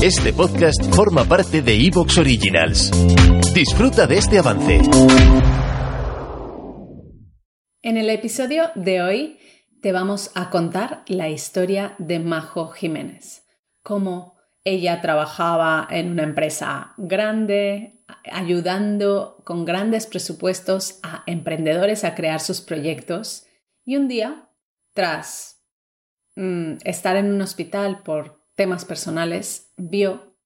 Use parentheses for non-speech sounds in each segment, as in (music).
Este podcast forma parte de Evox Originals. Disfruta de este avance. En el episodio de hoy te vamos a contar la historia de Majo Jiménez. Cómo ella trabajaba en una empresa grande, ayudando con grandes presupuestos a emprendedores a crear sus proyectos. Y un día, tras mm, estar en un hospital por temas personales, vio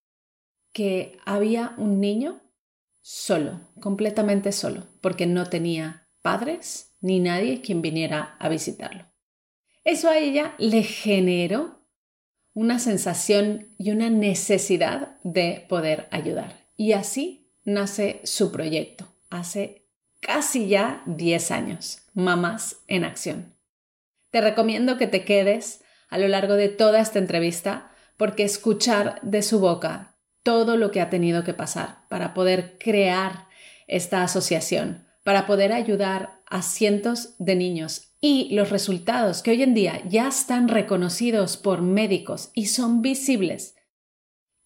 que había un niño solo, completamente solo, porque no tenía padres ni nadie quien viniera a visitarlo. Eso a ella le generó una sensación y una necesidad de poder ayudar. Y así nace su proyecto, hace casi ya 10 años, Mamás en Acción. Te recomiendo que te quedes a lo largo de toda esta entrevista porque escuchar de su boca todo lo que ha tenido que pasar para poder crear esta asociación, para poder ayudar a cientos de niños y los resultados que hoy en día ya están reconocidos por médicos y son visibles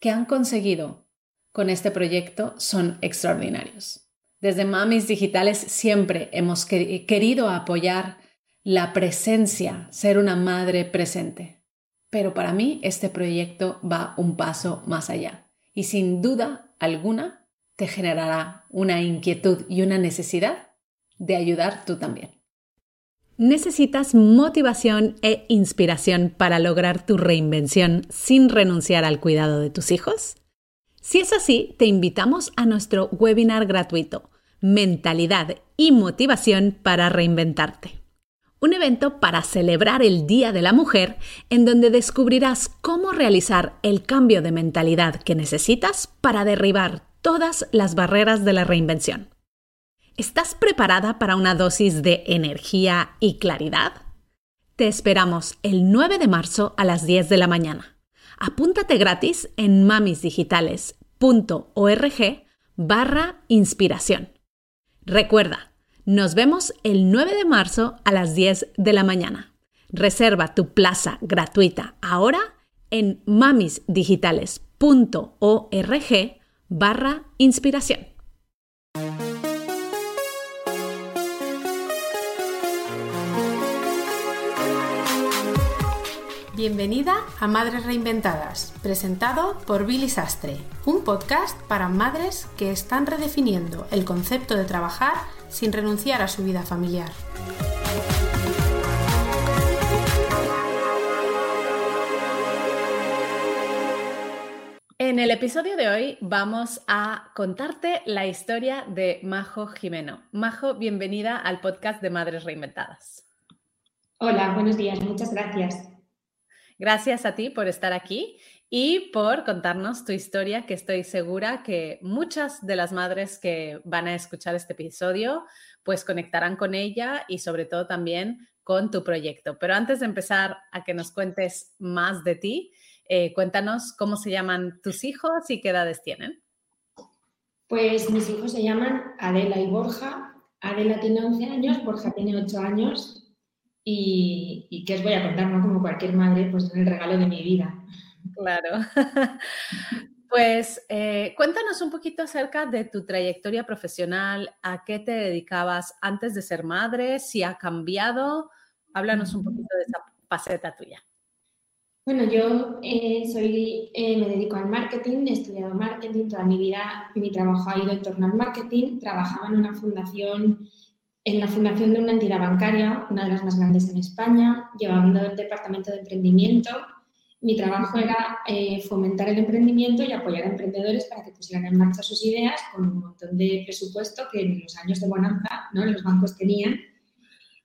que han conseguido con este proyecto son extraordinarios. Desde Mamis Digitales siempre hemos querido apoyar la presencia, ser una madre presente. Pero para mí este proyecto va un paso más allá y sin duda alguna te generará una inquietud y una necesidad de ayudar tú también. ¿Necesitas motivación e inspiración para lograr tu reinvención sin renunciar al cuidado de tus hijos? Si es así, te invitamos a nuestro webinar gratuito, Mentalidad y Motivación para Reinventarte un evento para celebrar el Día de la Mujer en donde descubrirás cómo realizar el cambio de mentalidad que necesitas para derribar todas las barreras de la reinvención. ¿Estás preparada para una dosis de energía y claridad? Te esperamos el 9 de marzo a las 10 de la mañana. Apúntate gratis en mamisdigitales.org barra inspiración. Recuerda, nos vemos el 9 de marzo a las 10 de la mañana. Reserva tu plaza gratuita ahora en mamisdigitales.org barra inspiración. Bienvenida a Madres Reinventadas, presentado por Billy Sastre, un podcast para madres que están redefiniendo el concepto de trabajar sin renunciar a su vida familiar. En el episodio de hoy vamos a contarte la historia de Majo Jimeno. Majo, bienvenida al podcast de Madres Reinventadas. Hola, buenos días, muchas gracias. Gracias a ti por estar aquí y por contarnos tu historia, que estoy segura que muchas de las madres que van a escuchar este episodio pues conectarán con ella y sobre todo también con tu proyecto. Pero antes de empezar a que nos cuentes más de ti, eh, cuéntanos cómo se llaman tus hijos y qué edades tienen. Pues mis hijos se llaman Adela y Borja. Adela tiene 11 años, Borja tiene 8 años y, y qué os voy a contar, ¿no? Como cualquier madre, pues el regalo de mi vida. Claro. (laughs) Pues eh, cuéntanos un poquito acerca de tu trayectoria profesional, a qué te dedicabas antes de ser madre, si ha cambiado. Háblanos un poquito de esa faceta tuya. Bueno, yo eh, soy, eh, me dedico al marketing, he estudiado marketing, toda mi vida mi trabajo ha ido en torno al marketing. Trabajaba en una fundación, en la fundación de una entidad bancaria, una de las más grandes en España, llevando el departamento de emprendimiento mi trabajo era eh, fomentar el emprendimiento y apoyar a emprendedores para que pusieran en marcha sus ideas con un montón de presupuesto que en los años de bonanza ¿no? los bancos tenían.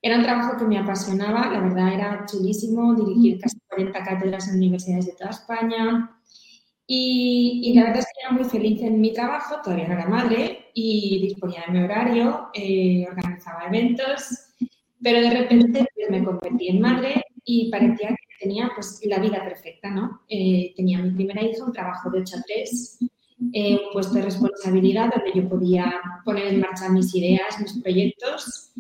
Era un trabajo que me apasionaba, la verdad era chulísimo, dirigir casi 40 cátedras en universidades de toda España. Y, la verdad es que era muy feliz en mi trabajo, todavía no era madre y disponía de mi horario, eh, organizaba eventos, pero de repente pues, me convertí en madre y parecía tenía pues la vida perfecta, ¿no? Eh, tenía mi primera hija, un trabajo de 8 a 3, eh, un puesto de responsabilidad donde yo podía poner en marcha mis ideas, mis proyectos,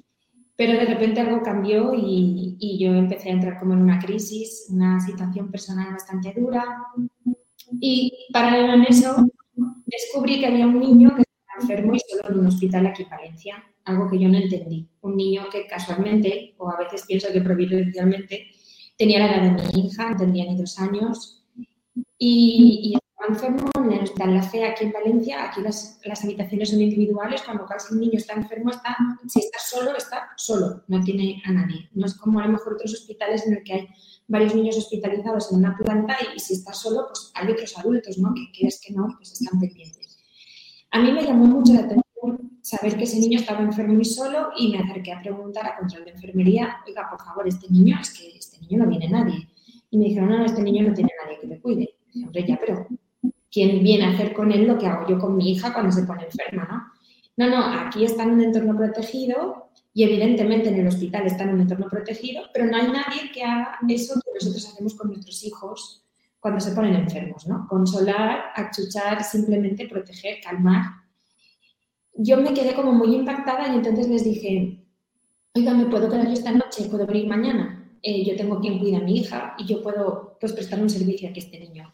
pero de repente algo cambió y, yo empecé a entrar como en una crisis, una situación personal bastante dura Y paralelo en eso, descubrí que había un niño que estaba enfermo y solo en un hospital aquí en Valencia, algo que yo no entendí. Un niño que casualmente, o a veces pienso que providencialmente, tenía la edad de mi hija, no tendría ni dos años, y, y enfermo en el Hospital La Fe aquí en Valencia, aquí las, las habitaciones son individuales, cuando casi un niño está enfermo, está, si está solo, está solo, no tiene a nadie. No es como a lo mejor otros hospitales en el que hay varios niños hospitalizados en una planta y, si está solo, pues hay otros adultos, ¿no? Que quieres que no, pues están pendientes. A mí me llamó mucho la atención saber que ese niño estaba enfermo y solo y me acerqué a preguntar a control de enfermería, oiga, por favor, este niño, es que no viene nadie. Y me dijeron, no, este niño no tiene nadie que le cuide. Dije, hombre, ya, pero ¿quién viene a hacer con él lo que hago yo con mi hija cuando se pone enferma, ¿no? No, no, aquí está en un entorno protegido y evidentemente en el hospital está en un entorno protegido, pero no hay nadie que haga eso que nosotros hacemos con nuestros hijos cuando se ponen enfermos, ¿no? Consolar, achuchar, simplemente proteger, calmar. Yo me quedé como muy impactada y entonces les dije, oiga, ¿me puedo quedar yo esta noche? ¿Puedo venir mañana? Eh, yo tengo quien cuida a mi hija y yo puedo pues, prestar un servicio a este niño.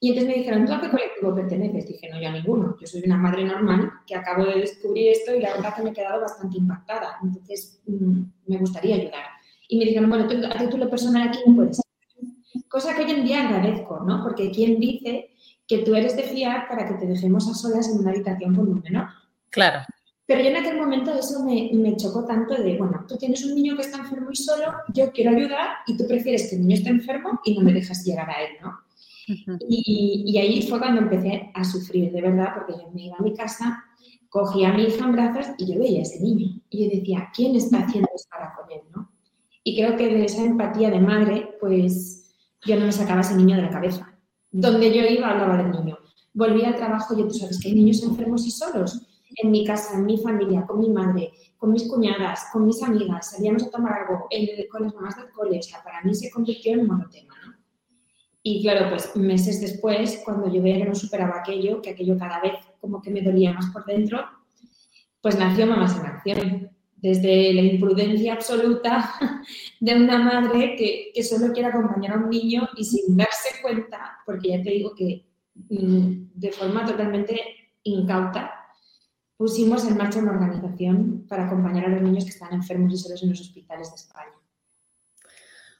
Y entonces me dijeron, ¿tú a qué colectivo perteneces? Dije, no, yo a ninguno. Yo soy una madre normal que acabo de descubrir esto y la verdad que me he quedado bastante impactada. Entonces, mm, me gustaría ayudar. Y me dijeron, bueno, a título personal aquí no puedes. Cosa que hoy en día agradezco, ¿no? Porque ¿quién dice que tú eres de fiar para que te dejemos a solas en una habitación con un menor? Claro. Pero yo en aquel momento eso me, me, chocó tanto de, bueno, tú tienes un niño que está enfermo y solo, yo quiero ayudar y tú prefieres que el niño esté enfermo y no me dejas llegar a él, ¿no? y, ahí fue cuando empecé a sufrir, de verdad, porque yo me iba a mi casa, cogía a mi hija en brazos y yo veía a ese niño. Y yo decía, ¿quién está haciendo esto para con él? ¿no? Y creo que de esa empatía de madre, pues yo no me sacaba ese niño de la cabeza. Donde yo iba hablaba del niño. Volví al trabajo y tú sabes que hay niños enfermos y solos. En mi casa, en mi familia, con mi madre, con mis cuñadas, con mis amigas, salíamos a tomar algo con las mamás del cole. O sea, para mí se convirtió en monotema. Y claro, pues meses después, cuando yo veía que no superaba aquello, que aquello cada vez como que me dolía más por dentro, pues nació Mamás en Acción. Desde la imprudencia absoluta (laughs) de una madre que, que solo quiere acompañar a un niño y sin darse cuenta, porque ya te digo que mm, de forma totalmente incauta, pusimos en marcha una organización para acompañar a los niños que están enfermos y solos en los hospitales de España.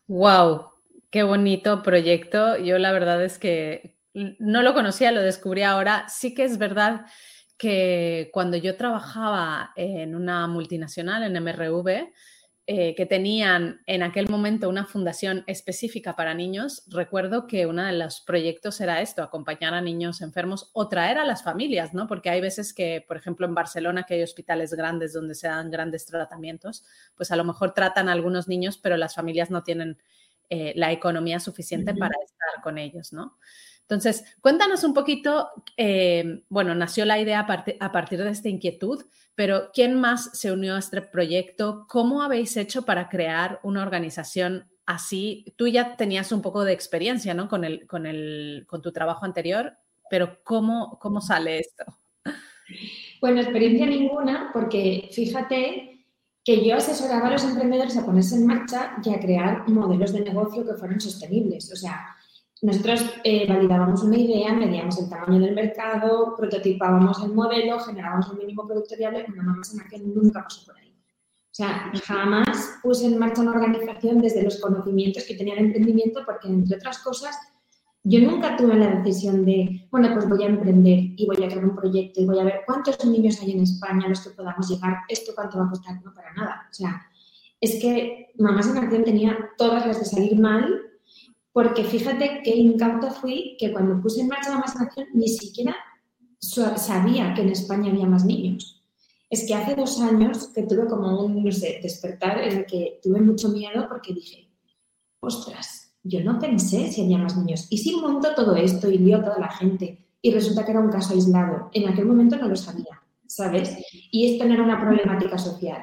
¡Wow! Qué bonito proyecto. Yo la verdad es que no lo conocía, lo descubrí ahora. Sí que es verdad que cuando yo trabajaba en una multinacional, en MRV, eh, que tenían en aquel momento una fundación específica para niños, recuerdo que uno de los proyectos era esto, acompañar a niños enfermos o traer a las familias, ¿no? Porque hay veces que, por ejemplo, en Barcelona, que hay hospitales grandes donde se dan grandes tratamientos, pues a lo mejor tratan a algunos niños, pero las familias no tienen eh, la economía suficiente para estar con ellos, ¿no? Entonces, cuéntanos un poquito, eh, bueno, nació la idea a, partir de esta inquietud, pero ¿quién más se unió a este proyecto? ¿Cómo habéis hecho para crear una organización así? Tú ya tenías un poco de experiencia, ¿no? Con, el, con, el, con tu trabajo anterior, pero ¿cómo, cómo sale esto? Bueno, experiencia ninguna, porque fíjate que yo asesoraba a los emprendedores a ponerse en marcha y a crear modelos de negocio que fueran sostenibles. O sea, nosotros eh, validábamos una idea, medíamos el tamaño del mercado, prototipábamos el modelo, generábamos un mínimo producto viable, una más en que nunca pasó por ahí. O sea, jamás puse en marcha una organización desde los conocimientos que tenía el emprendimiento porque, entre otras cosas, yo nunca tuve la decisión de, bueno, pues voy a emprender y voy a crear un proyecto y voy a ver cuántos niños hay en España a los que podamos llegar, esto cuánto va a costar, no para nada. O sea, es que Mamás en Acción tenía todas las de salir mal, porque fíjate qué incauta fui que cuando puse en marcha Mamás en Acción ni siquiera sabía que en España había más niños. Es que hace dos años que tuve como un, no sé, despertar en el que tuve mucho miedo porque dije, ostras, yo no pensé si había más niños. Y si monto todo esto y lío a toda la gente y resulta que era un caso aislado, en aquel momento no lo sabía, ¿sabes? Y esto no era una problemática social.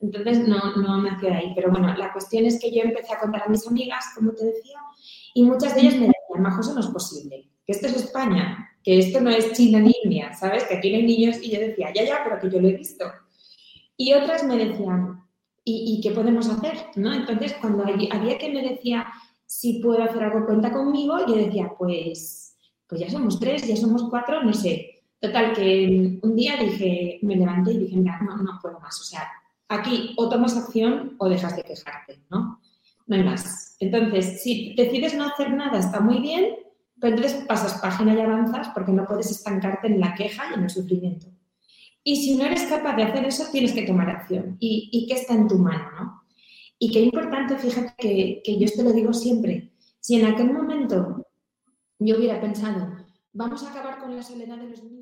Entonces no, no me hacía ahí. Pero bueno, la cuestión es que yo empecé a contar a mis amigas, como te decía, y muchas de ellas me decían, Majo, eso no es posible, que esto es España, que esto no es China ni India, ¿sabes? Que aquí no hay niños. Y yo decía, ya, ya, pero que yo lo he visto. Y otras me decían, ¿y, qué podemos hacer? ¿no? Entonces, cuando había que me decía, si puedo hacer algo, cuenta conmigo. Yo decía, pues, pues ya somos tres, ya somos cuatro, no sé. Total, que un día dije, me levanté y dije, mira, no, no puedo más. O sea, aquí o tomas acción o dejas de quejarte, ¿no? No hay más. Entonces, si decides no hacer nada, está muy bien, pero entonces pasas página y avanzas porque no puedes estancarte en la queja y en el sufrimiento. Y si no eres capaz de hacer eso, tienes que tomar acción. ¿Y, y qué está en tu mano? ¿no? Y qué importante, fíjate que, que yo esto lo digo siempre. Si en aquel momento yo hubiera pensado, vamos a acabar con la soledad de los niños.